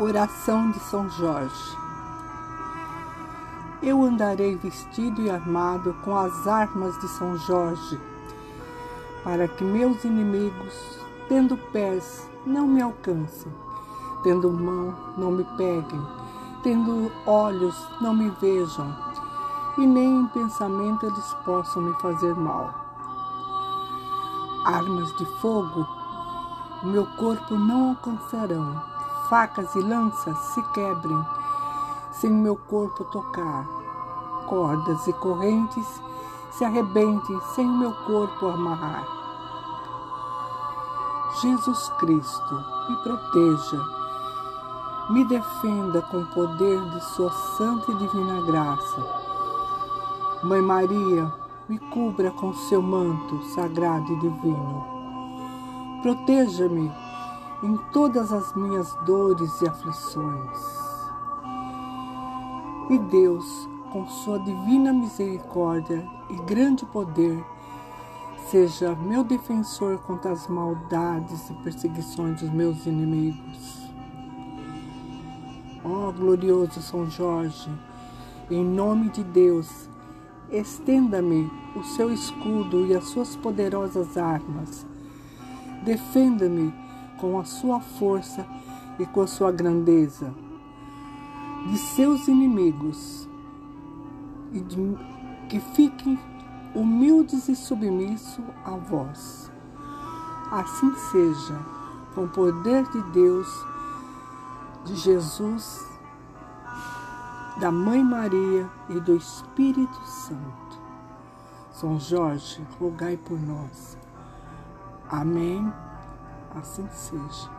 Oração de São Jorge. Eu andarei vestido e armado com as armas de São Jorge, para que meus inimigos, tendo pés, não me alcancem, tendo mão, não me peguem, tendo olhos, não me vejam, e nem em pensamento eles possam me fazer mal. Armas de fogo, meu corpo não alcançarão facas e lanças se quebrem sem meu corpo tocar, cordas e correntes se arrebentem sem meu corpo amarrar. Jesus Cristo, me proteja, me defenda com o poder de Sua santa e divina graça. Mãe Maria, me cubra com seu manto sagrado e divino. Proteja-me em todas as minhas dores e aflições. E Deus, com sua divina misericórdia e grande poder, seja meu defensor contra as maldades e perseguições dos meus inimigos. Ó oh, glorioso São Jorge, em nome de Deus, estenda-me o seu escudo e as suas poderosas armas. Defenda-me com a sua força e com a sua grandeza de seus inimigos e de, que fiquem humildes e submissos a vós. Assim seja, com o poder de Deus, de Jesus, da Mãe Maria e do Espírito Santo. São Jorge, rogai por nós. Amém assim seja.